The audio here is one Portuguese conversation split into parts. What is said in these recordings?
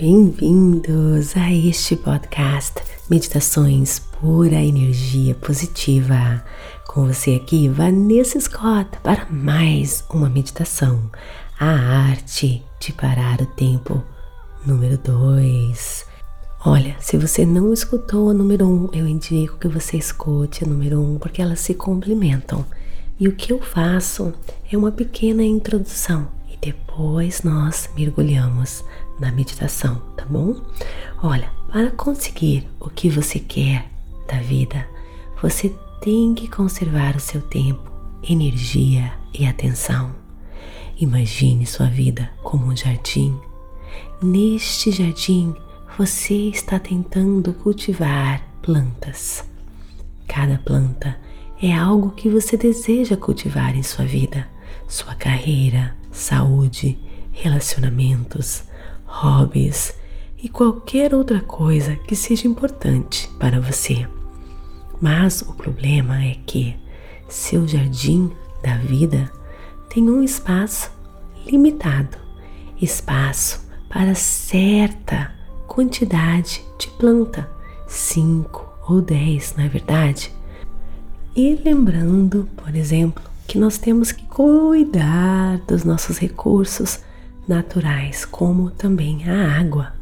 Bem-vindos a este podcast Meditações Pura Energia Positiva. Com você aqui, Vanessa Scott, para mais uma meditação. A arte de parar o tempo. Número 2. Olha, se você não escutou a número 1, um, eu indico que você escute a número 1, um, porque elas se complementam. E o que eu faço é uma pequena introdução e depois nós mergulhamos na meditação, tá bom? Olha, para conseguir o que você quer da vida, você tem que conservar o seu tempo, energia e atenção. Imagine sua vida como um jardim. Neste jardim, você está tentando cultivar plantas. Cada planta é algo que você deseja cultivar em sua vida, sua carreira, saúde, relacionamentos, hobbies e qualquer outra coisa que seja importante para você. Mas o problema é que seu jardim da vida tem um espaço limitado espaço para certa quantidade de planta, cinco ou dez, na é verdade. E lembrando, por exemplo, que nós temos que cuidar dos nossos recursos naturais, como também a água.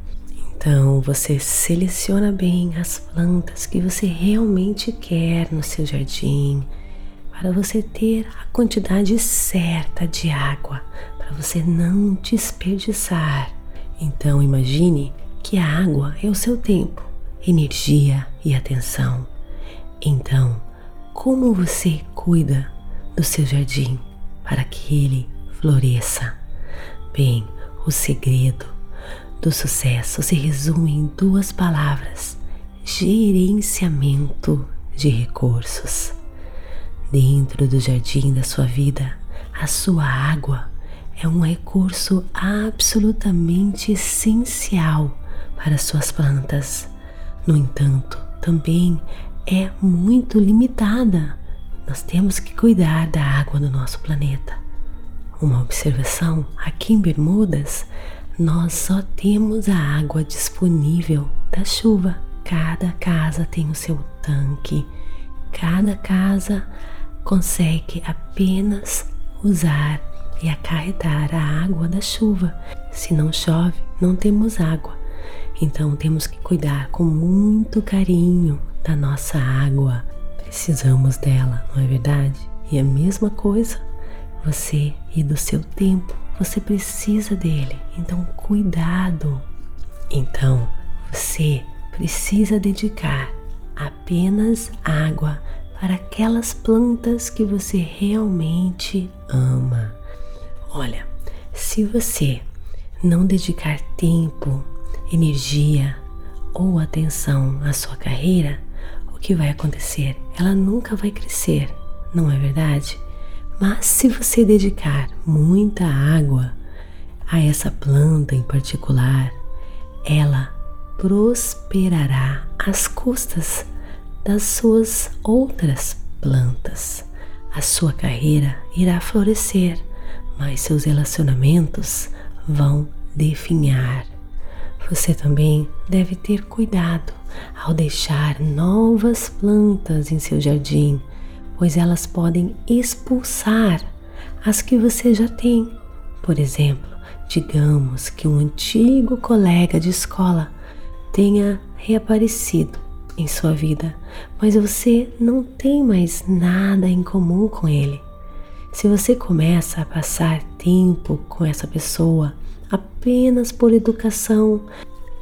Então você seleciona bem as plantas que você realmente quer no seu jardim, para você ter a quantidade certa de água, para você não desperdiçar. Então imagine que a água é o seu tempo, energia e atenção. Então, como você cuida do seu jardim para que ele floresça? Bem, o segredo do sucesso se resume em duas palavras: gerenciamento de recursos. Dentro do jardim da sua vida, a sua água é um recurso absolutamente essencial para suas plantas. No entanto, também é muito limitada. Nós temos que cuidar da água do nosso planeta. Uma observação: aqui em Bermudas, nós só temos a água disponível da chuva. Cada casa tem o seu tanque, cada casa consegue apenas usar e acarretar a água da chuva. Se não chove, não temos água. Então temos que cuidar com muito carinho da nossa água. Precisamos dela, não é verdade? E a mesma coisa você e do seu tempo, você precisa dele. Então, cuidado. Então, você precisa dedicar apenas água para aquelas plantas que você realmente ama. Olha, se você não dedicar tempo, energia ou atenção à sua carreira, o que vai acontecer? Ela nunca vai crescer, não é verdade? Mas se você dedicar muita água a essa planta em particular, ela prosperará às custas das suas outras plantas. A sua carreira irá florescer, mas seus relacionamentos vão definhar. Você também deve ter cuidado ao deixar novas plantas em seu jardim pois elas podem expulsar as que você já tem. Por exemplo, digamos que um antigo colega de escola tenha reaparecido em sua vida, mas você não tem mais nada em comum com ele. Se você começa a passar tempo com essa pessoa apenas por educação,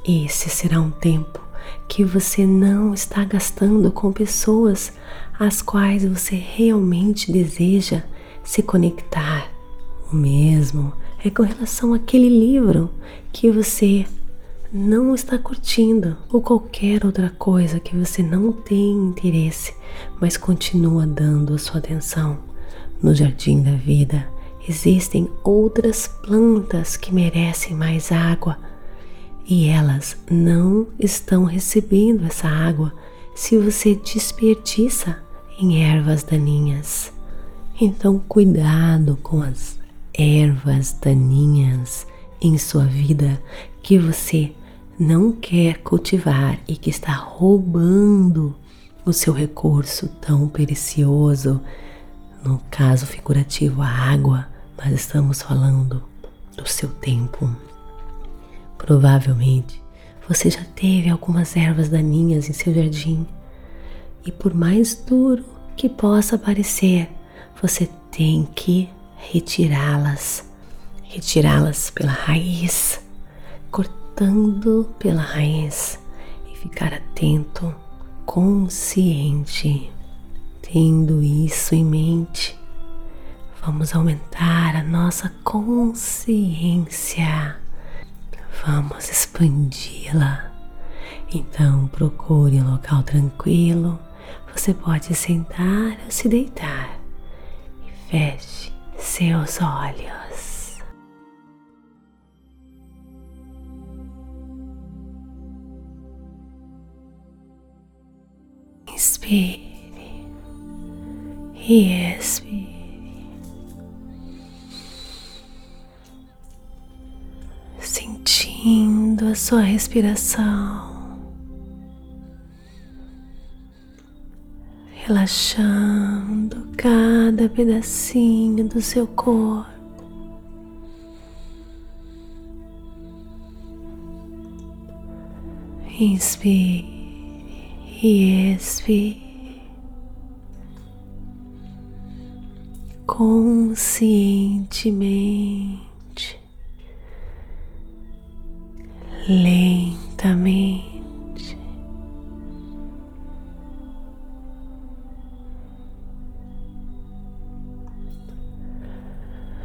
esse será um tempo que você não está gastando com pessoas às quais você realmente deseja se conectar. O mesmo é com relação àquele livro que você não está curtindo ou qualquer outra coisa que você não tem interesse, mas continua dando a sua atenção. No jardim da vida existem outras plantas que merecem mais água e elas não estão recebendo essa água se você desperdiça em ervas daninhas. Então, cuidado com as ervas daninhas em sua vida que você não quer cultivar e que está roubando o seu recurso tão precioso, no caso figurativo, a água, mas estamos falando do seu tempo. Provavelmente você já teve algumas ervas daninhas em seu jardim. E, por mais duro que possa parecer, você tem que retirá-las, retirá-las pela raiz, cortando pela raiz e ficar atento, consciente, tendo isso em mente. Vamos aumentar a nossa consciência, vamos expandi-la. Então procure um local tranquilo. Você pode sentar ou se deitar e feche seus olhos. Inspire e expire, sentindo a sua respiração. relaxando cada pedacinho do seu corpo. Inspire e expire conscientemente, lentamente.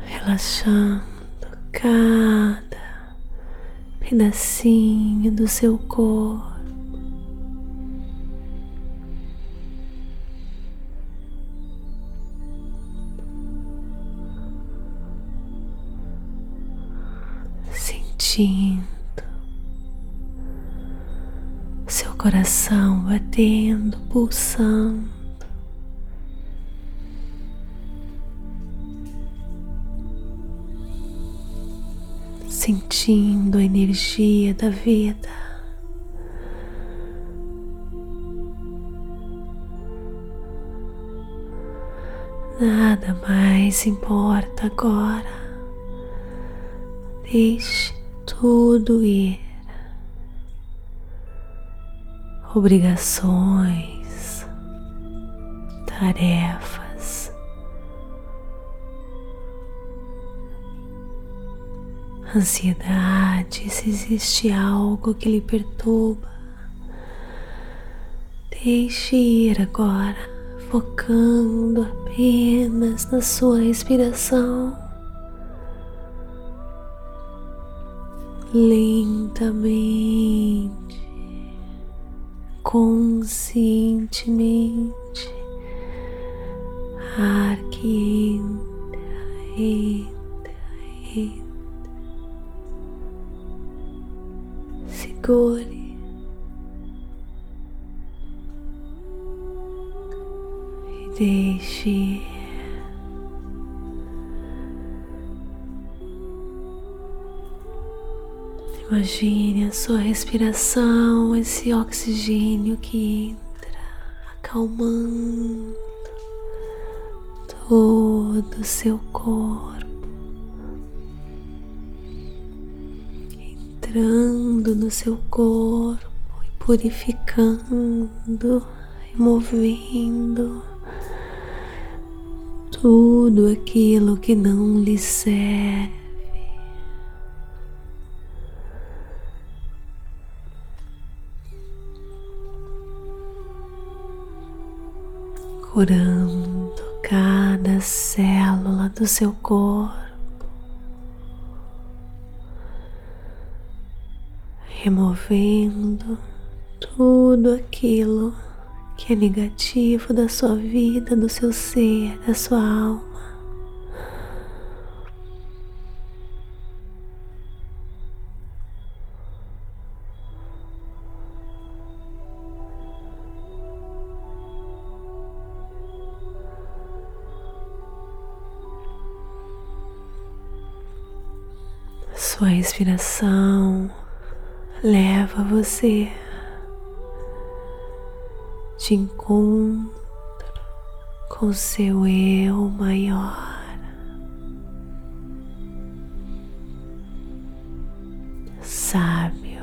relaxando cada pedacinho do seu corpo. Coração batendo, pulsando. sentindo a energia da vida. Nada mais importa agora. Deixe tudo ir. Obrigações, tarefas ansiedade, se existe algo que lhe perturba, deixe ir agora, focando apenas na sua respiração. Lentamente, conscientemente, ar que entra, entra, entra. segure e deixe Imagine a sua respiração, esse oxigênio que entra, acalmando todo o seu corpo. entrando no seu corpo e purificando e movendo tudo aquilo que não lhe serve. Curando cada célula do seu corpo. removendo tudo aquilo que é negativo da sua vida, do seu ser, da sua alma. Sua respiração leva você de encontro com seu eu maior. Sábio,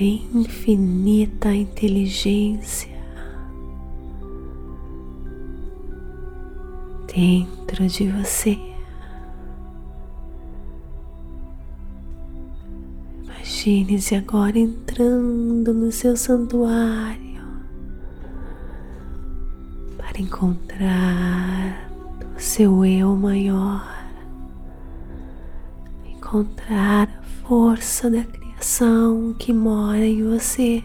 infinita inteligência dentro de você. Imagine-se agora entrando no seu santuário para encontrar o seu eu maior, encontrar a força da criação que mora em você.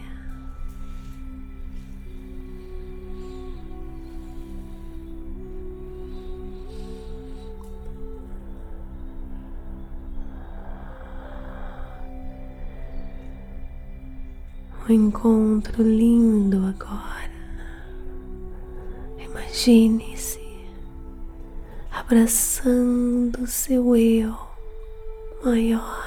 Um encontro lindo agora. Imagine-se abraçando seu eu maior.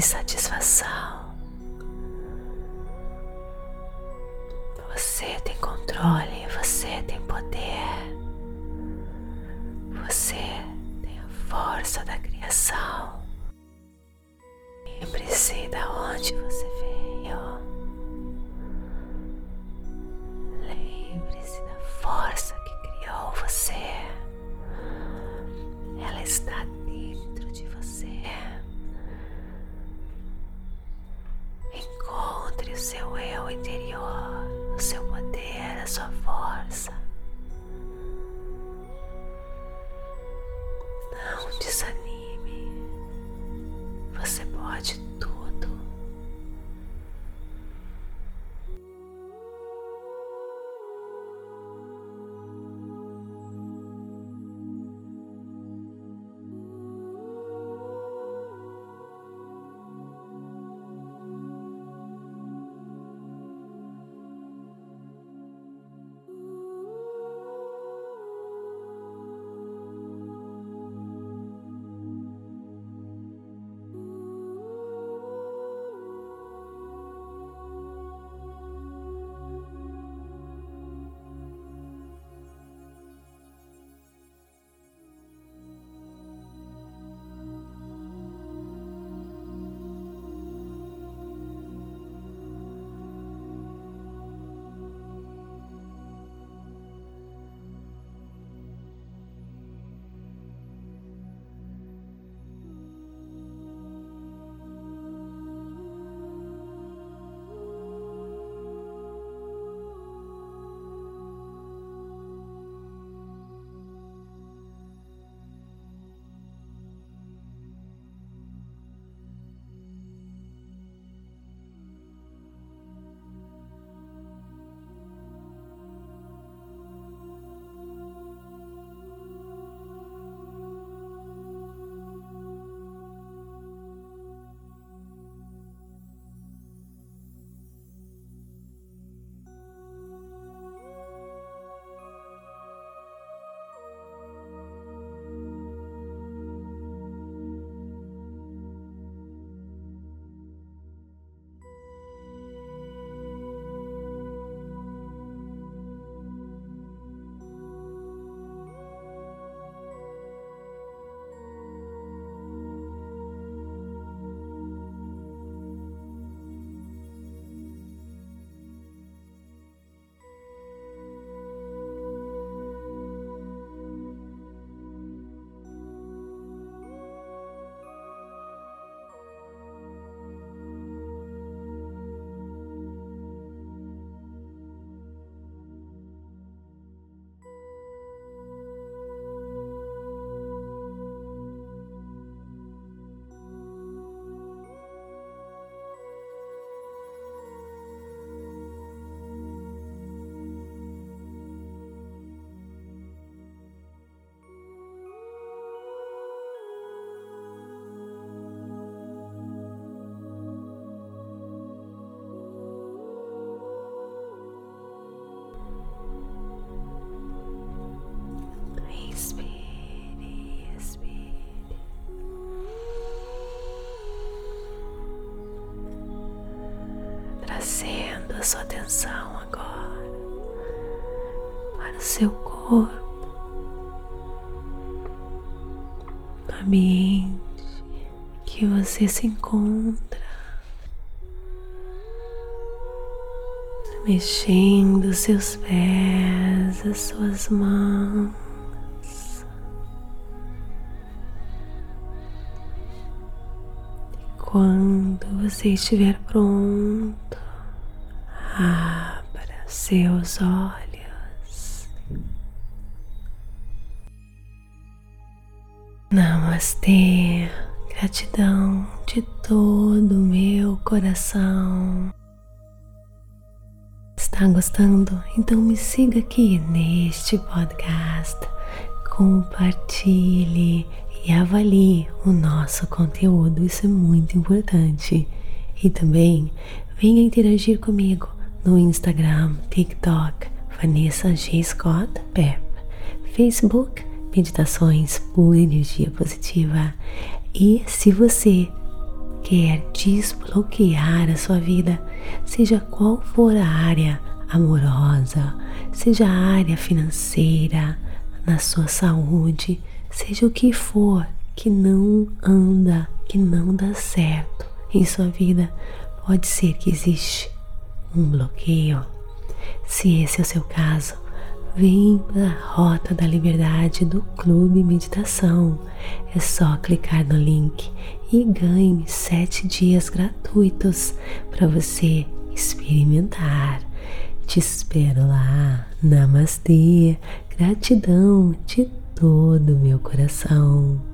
E satisfação. Você tem controle, sua atenção agora para o seu corpo, no ambiente que você se encontra. mexendo seus pés, as suas mãos. Quando você estiver pronto, abra seus olhos. Namastê, gratidão de todo o meu coração. Está gostando? Então me siga aqui neste podcast, compartilhe e avalie o nosso conteúdo, isso é muito importante. E também venha interagir comigo no Instagram, TikTok, Vanessa G. Scott Pep, Facebook, Meditações por Energia Positiva. E se você quer desbloquear a sua vida, seja qual for a área amorosa, seja a área financeira, na sua saúde, seja o que for que não anda, que não dá certo em sua vida, pode ser que existe um bloqueio. Se esse é o seu caso, vem para a Rota da Liberdade do Clube Meditação. É só clicar no link e ganhe sete dias gratuitos para você experimentar. Te espero lá. Namastê. Gratidão de todo o meu coração.